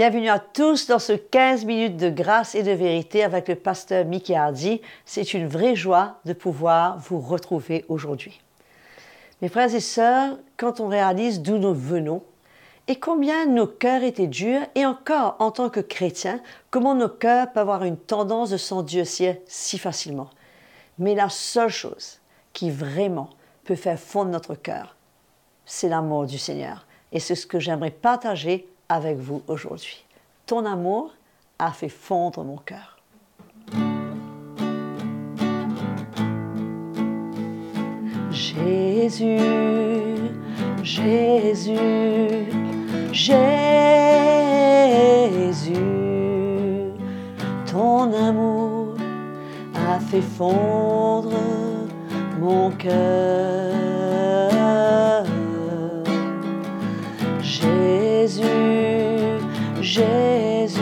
Bienvenue à tous dans ce 15 minutes de grâce et de vérité avec le pasteur Mickey Hardy. C'est une vraie joie de pouvoir vous retrouver aujourd'hui. Mes frères et sœurs, quand on réalise d'où nous venons et combien nos cœurs étaient durs, et encore en tant que chrétiens, comment nos cœurs peuvent avoir une tendance de s'endurcir si facilement. Mais la seule chose qui vraiment peut faire fondre notre cœur, c'est l'amour du Seigneur. Et c'est ce que j'aimerais partager avec vous aujourd'hui. Ton amour a fait fondre mon cœur. Jésus, Jésus, Jésus, ton amour a fait fondre mon cœur. Jésus, Jésus,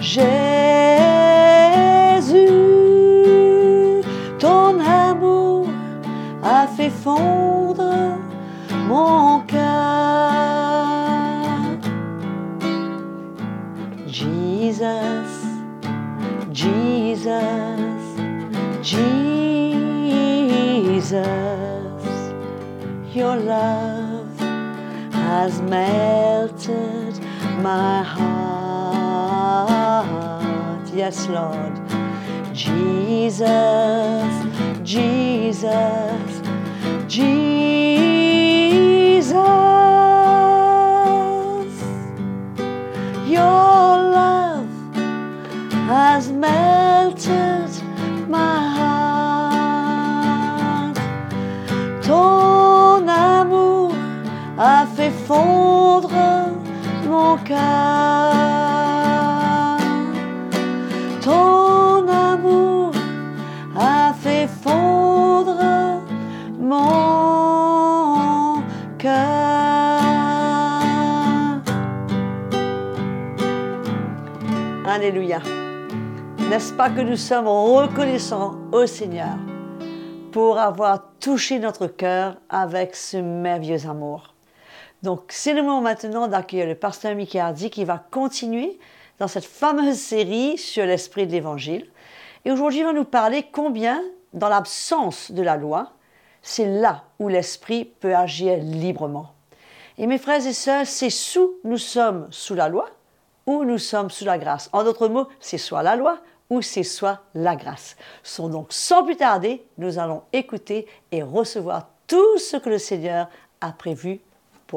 Jésus, ton amour a fait fondre mon cœur. Jesus, Jesus, Jesus, your love has melted my heart. Yes, Lord. Jesus, Jesus, Jesus. Your love has melted fondre mon cœur. Ton amour a fait fondre mon cœur. Alléluia. N'est-ce pas que nous sommes reconnaissants au Seigneur pour avoir touché notre cœur avec ce merveilleux amour? Donc, c'est le moment maintenant d'accueillir le pasteur Mickey Hardy qui va continuer dans cette fameuse série sur l'esprit de l'Évangile. Et aujourd'hui, il va nous parler combien, dans l'absence de la loi, c'est là où l'esprit peut agir librement. Et mes frères et sœurs, c'est sous nous sommes sous la loi ou nous sommes sous la grâce. En d'autres mots, c'est soit la loi ou c'est soit la grâce. Sont donc sans plus tarder, nous allons écouter et recevoir tout ce que le Seigneur a prévu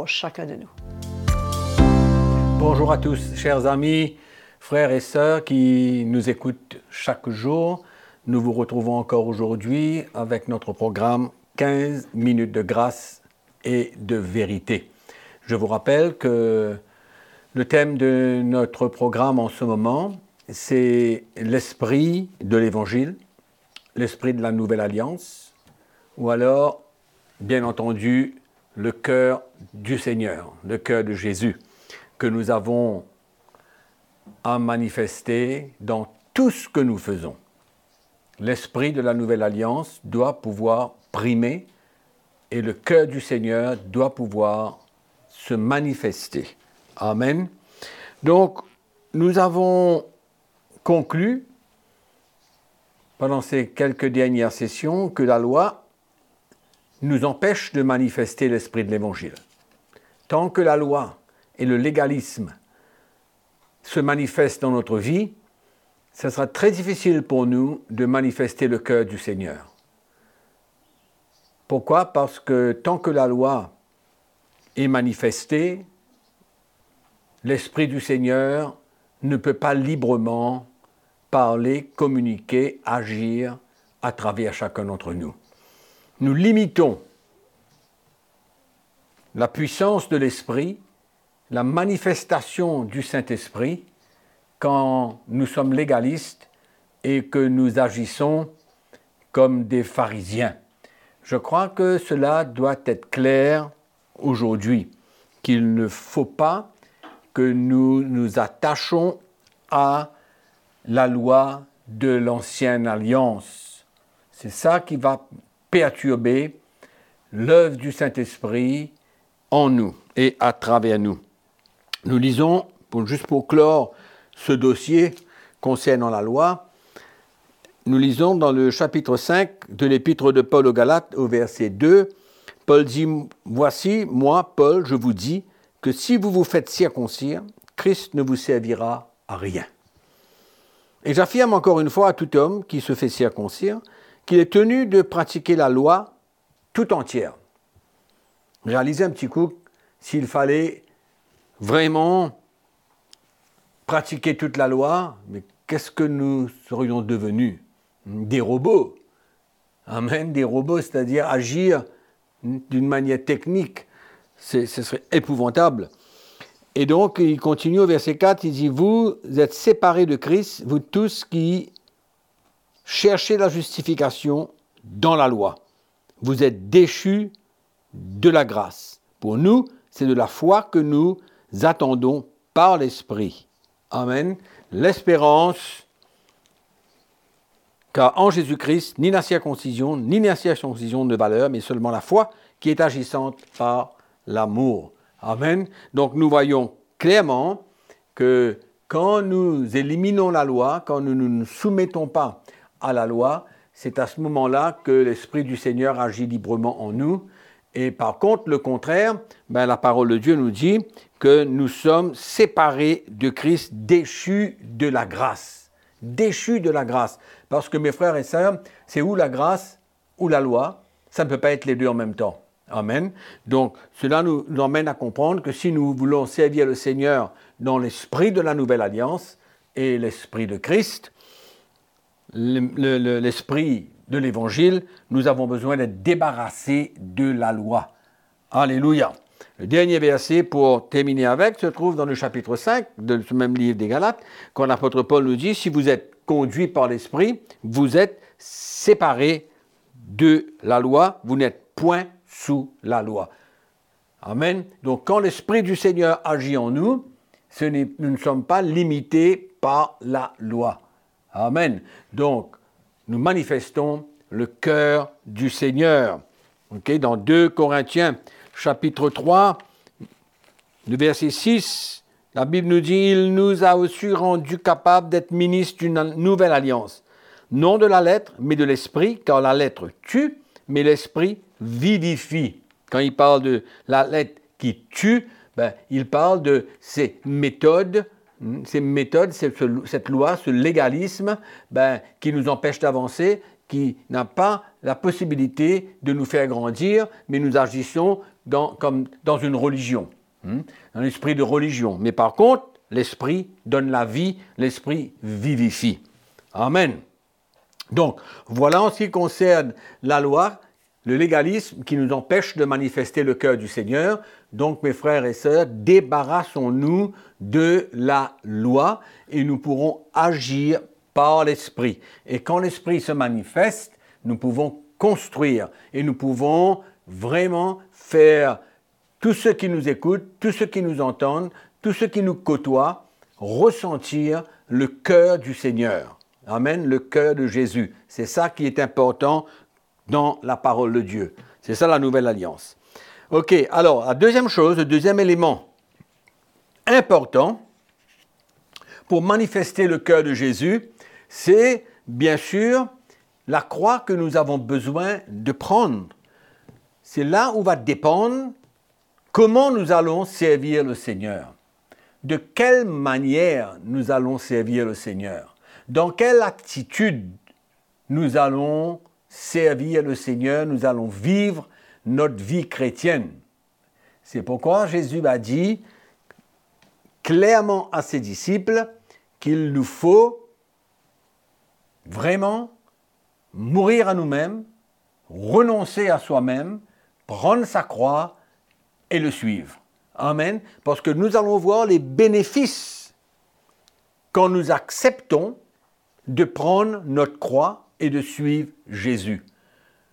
chacun de nous. Bonjour à tous, chers amis, frères et sœurs qui nous écoutent chaque jour. Nous vous retrouvons encore aujourd'hui avec notre programme 15 minutes de grâce et de vérité. Je vous rappelle que le thème de notre programme en ce moment, c'est l'esprit de l'Évangile, l'esprit de la Nouvelle Alliance, ou alors, bien entendu, le cœur du Seigneur, le cœur de Jésus, que nous avons à manifester dans tout ce que nous faisons. L'esprit de la Nouvelle Alliance doit pouvoir primer et le cœur du Seigneur doit pouvoir se manifester. Amen. Donc, nous avons conclu pendant ces quelques dernières sessions que la loi nous empêche de manifester l'esprit de l'Évangile. Tant que la loi et le légalisme se manifestent dans notre vie, ce sera très difficile pour nous de manifester le cœur du Seigneur. Pourquoi? Parce que tant que la loi est manifestée, l'Esprit du Seigneur ne peut pas librement parler, communiquer, agir à travers chacun d'entre nous. Nous limitons la puissance de l'Esprit, la manifestation du Saint-Esprit quand nous sommes légalistes et que nous agissons comme des pharisiens. Je crois que cela doit être clair aujourd'hui, qu'il ne faut pas que nous nous attachons à la loi de l'ancienne alliance. C'est ça qui va perturber l'œuvre du Saint-Esprit en nous et à travers nous. Nous lisons juste pour clore ce dossier concernant la loi, nous lisons dans le chapitre 5 de l'épître de Paul aux Galates au verset 2, Paul dit, Voici, moi, Paul, je vous dis que si vous vous faites circoncire, Christ ne vous servira à rien. Et j'affirme encore une fois à tout homme qui se fait circoncire qu'il est tenu de pratiquer la loi tout entière. J'ai réalisé un petit coup s'il fallait vraiment pratiquer toute la loi, mais qu'est-ce que nous serions devenus? Des robots. Amen, des robots, c'est-à-dire agir d'une manière technique. Ce serait épouvantable. Et donc, il continue au verset 4, il dit, vous êtes séparés de Christ, vous tous qui cherchez la justification dans la loi. Vous êtes déchus de la grâce. Pour nous, c'est de la foi que nous attendons par l'Esprit. Amen. L'espérance, car en Jésus-Christ, ni la circoncision, ni la circoncision de valeur, mais seulement la foi qui est agissante par l'amour. Amen. Donc nous voyons clairement que quand nous éliminons la loi, quand nous ne nous soumettons pas à la loi, c'est à ce moment-là que l'Esprit du Seigneur agit librement en nous. Et par contre, le contraire, ben, la parole de Dieu nous dit que nous sommes séparés de Christ, déchus de la grâce. Déchus de la grâce. Parce que mes frères et sœurs, c'est ou la grâce ou la loi. Ça ne peut pas être les deux en même temps. Amen. Donc, cela nous, emmène à comprendre que si nous voulons servir le Seigneur dans l'esprit de la nouvelle alliance et l'esprit de Christ, l'esprit de l'évangile, nous avons besoin d'être débarrassés de la loi. Alléluia. Le dernier verset pour terminer avec se trouve dans le chapitre 5 de ce même livre des Galates, quand l'apôtre Paul nous dit, si vous êtes conduits par l'esprit, vous êtes séparés de la loi, vous n'êtes point sous la loi. Amen. Donc quand l'Esprit du Seigneur agit en nous, nous ne sommes pas limités par la loi. Amen. Donc nous manifestons le cœur du Seigneur. dans 2 Corinthiens chapitre 3, le verset 6, la Bible nous dit, il nous a aussi rendus capables d'être ministres d'une nouvelle alliance. Non de la lettre, mais de l'esprit, car la lettre tue, mais l'esprit vivifie. Quand il parle de la lettre qui tue, ben, il parle de ces méthodes, ces méthodes, cette loi, ce légalisme ben, qui nous empêche d'avancer, qui n'a pas la possibilité de nous faire grandir, mais nous agissons dans, comme dans une religion, un esprit de religion. Mais par contre, l'esprit donne la vie, l'esprit vivifie. Amen. Donc, voilà en ce qui concerne la loi le légalisme qui nous empêche de manifester le cœur du Seigneur. Donc, mes frères et sœurs, débarrassons-nous de la loi et nous pourrons agir par l'Esprit. Et quand l'Esprit se manifeste, nous pouvons construire et nous pouvons vraiment faire tous ceux qui nous écoutent, tous ceux qui nous entendent, tous ceux qui nous côtoient, ressentir le cœur du Seigneur. Amen, le cœur de Jésus. C'est ça qui est important dans la parole de Dieu. C'est ça la nouvelle alliance. Ok, alors la deuxième chose, le deuxième élément important pour manifester le cœur de Jésus, c'est bien sûr la croix que nous avons besoin de prendre. C'est là où va dépendre comment nous allons servir le Seigneur. De quelle manière nous allons servir le Seigneur. Dans quelle attitude nous allons servir le Seigneur, nous allons vivre notre vie chrétienne. C'est pourquoi Jésus a dit clairement à ses disciples qu'il nous faut vraiment mourir à nous-mêmes, renoncer à soi-même, prendre sa croix et le suivre. Amen. Parce que nous allons voir les bénéfices quand nous acceptons de prendre notre croix et de suivre Jésus.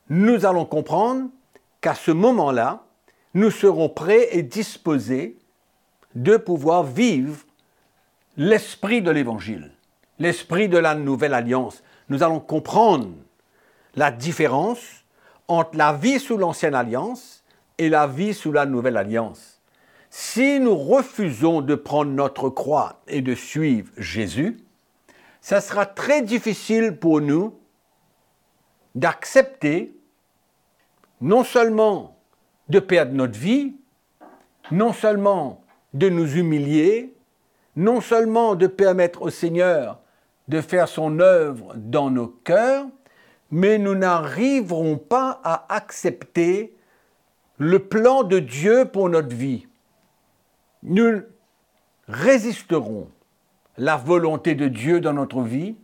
Nous allons comprendre qu'à ce moment-là, nous serons prêts et disposés de pouvoir vivre l'esprit de l'Évangile, l'esprit de la nouvelle alliance. Nous allons comprendre la différence entre la vie sous l'ancienne alliance et la vie sous la nouvelle alliance. si nous refusons de prendre notre croix et de suivre Jésus, ça sera très difficile pour nous d'accepter non seulement de perdre notre vie, non seulement de nous humilier, non seulement de permettre au Seigneur de faire son œuvre dans nos cœurs, mais nous n'arriverons pas à accepter le plan de Dieu pour notre vie. Nous résisterons la volonté de Dieu dans notre vie,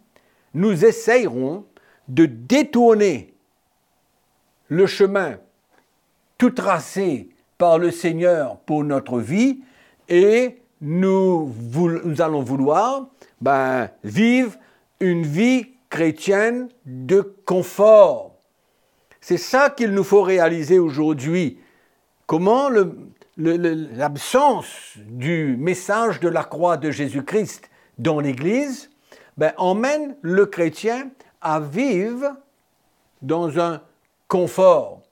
nous essayerons de détourner le chemin tout tracé par le Seigneur pour notre vie et nous, allons vouloir ben, vivre une vie chrétienne de confort. C'est ça qu'il nous faut réaliser aujourd'hui. Comment l'absence du message de la croix de Jésus-Christ dans l'Église ben, emmène le chrétien à vivre dans un confort.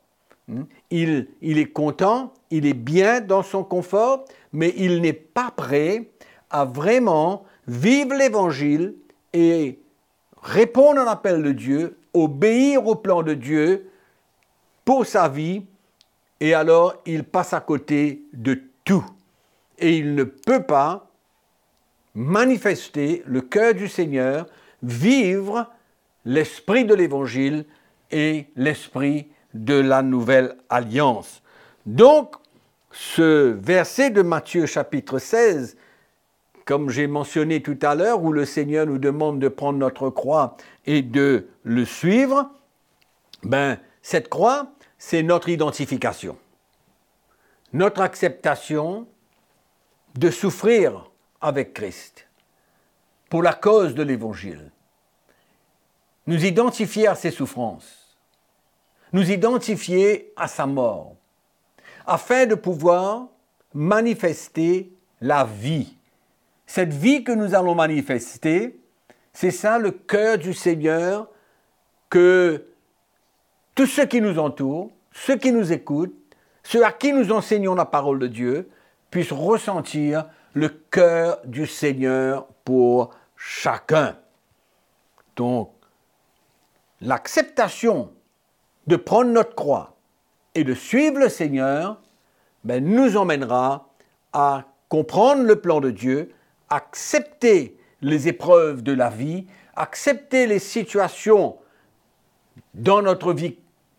Hmm? Il, il est content, il est bien dans son confort, mais il n'est pas prêt à vraiment vivre l'Évangile et répondre à l'appel de Dieu, obéir au plan de Dieu pour sa vie, et alors il passe à côté de tout. Et il ne peut pas manifester le cœur du Seigneur, vivre l'esprit de l'Évangile et l'esprit de la nouvelle alliance. Donc, ce verset de Matthieu chapitre 16 comme j'ai mentionné tout à l'heure, où le Seigneur nous demande de prendre notre croix et de le suivre, ben, cette croix, c'est notre identification, notre acceptation de souffrir avec Christ pour la cause de l'Évangile. Nous identifier à ses souffrances, nous identifier à sa mort, afin de pouvoir manifester la vie. Cette vie que nous allons manifester, c'est ça le cœur du Seigneur que tous ceux qui nous entourent, ceux qui nous écoutent, ceux à qui nous enseignons la parole de Dieu, puissent ressentir le cœur du Seigneur pour chacun. Donc, l'acceptation de prendre notre croix et de suivre le Seigneur ben, nous emmènera à comprendre le plan de Dieu, accepter les épreuves de la vie, accepter les situations dans notre vie,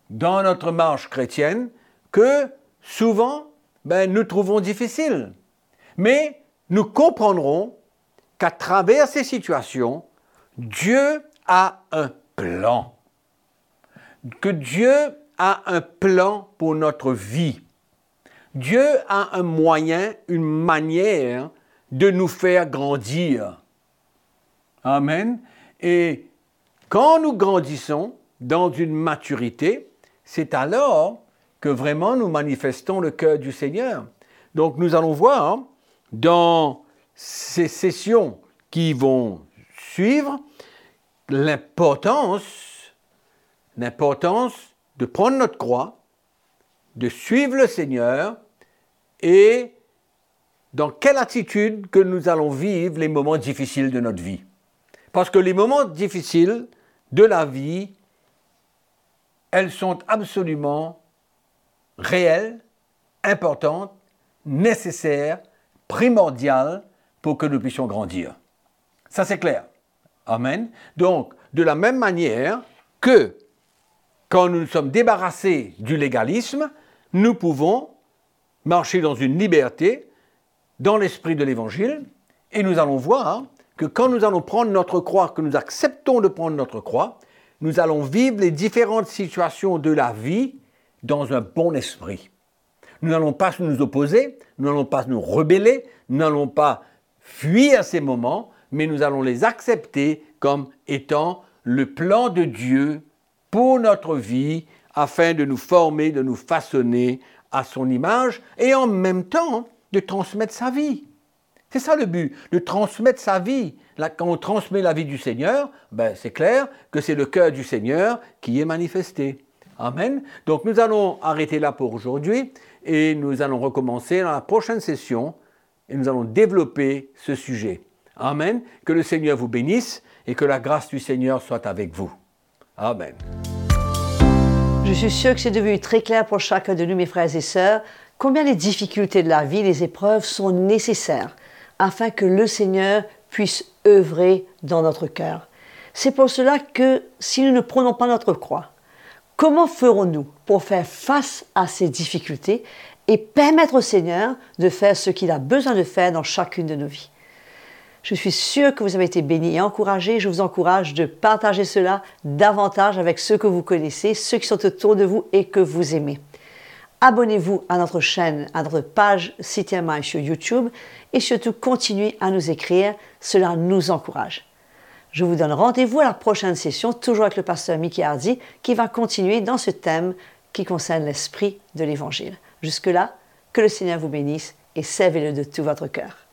dans notre marche chrétienne, que souvent ben, nous trouvons difficiles. Mais nous comprendrons qu'à travers ces situations, Dieu a un plan. Que Dieu a un plan pour notre vie. Dieu a un moyen, une manière de nous faire grandir. Amen. Et quand nous grandissons dans une maturité, c'est alors que vraiment nous manifestons le cœur du Seigneur. Donc nous allons voir dans ces sessions qui vont suivre l'importance, l'importance de prendre notre croix, de suivre le Seigneur et dans quelle attitude que nous allons vivre les moments difficiles de notre vie. Parce que les moments difficiles de la vie, elles sont absolument réelles, importantes, nécessaires, primordiales pour que nous puissions grandir. Ça c'est clair. Amen. Donc, de la même manière que quand nous nous sommes débarrassés du légalisme, nous pouvons marcher dans une liberté dans l'esprit de l'Évangile, et nous allons voir que quand nous allons prendre notre croix, que nous acceptons de prendre notre croix, nous allons vivre les différentes situations de la vie dans un bon esprit. Nous n'allons pas nous opposer, nous n'allons pas nous rebeller, nous n'allons pas fuir ces moments, mais nous allons les accepter comme étant le plan de Dieu pour notre vie afin de nous former, de nous façonner à son image et en même temps de transmettre sa vie. C'est ça le but, de transmettre sa vie. Quand on transmet la vie du Seigneur, ben, c'est clair que c'est le cœur du Seigneur qui est manifesté. Amen. Donc nous allons arrêter là pour aujourd'hui et nous allons recommencer dans la prochaine session et nous allons développer ce sujet. Amen. Que le Seigneur vous bénisse et que la grâce du Seigneur soit avec vous. Amen. Je suis sûre que c'est devenu très clair pour chacun de nous, mes frères et sœurs, combien les difficultés de la vie, les épreuves sont nécessaires afin que le Seigneur puisse œuvrer dans notre cœur. C'est pour cela que si nous ne prenons pas notre croix, comment ferons-nous pour faire face à ces difficultés et permettre au Seigneur de faire ce qu'il a besoin de faire dans chacune de nos vies? Je suis sûre que vous avez été bénis et encouragés. Je vous encourage de partager cela davantage avec ceux que vous connaissez, ceux qui sont autour de vous et que vous aimez. Abonnez-vous à notre chaîne, à notre page City sur YouTube et surtout continuez à nous écrire. Cela nous encourage. Je vous donne rendez-vous à la prochaine session, toujours avec le pasteur Mickey Hardy, qui va continuer dans ce thème qui concerne l'esprit de l'Évangile. Jusque-là, que le Seigneur vous bénisse et servez-le de tout votre cœur.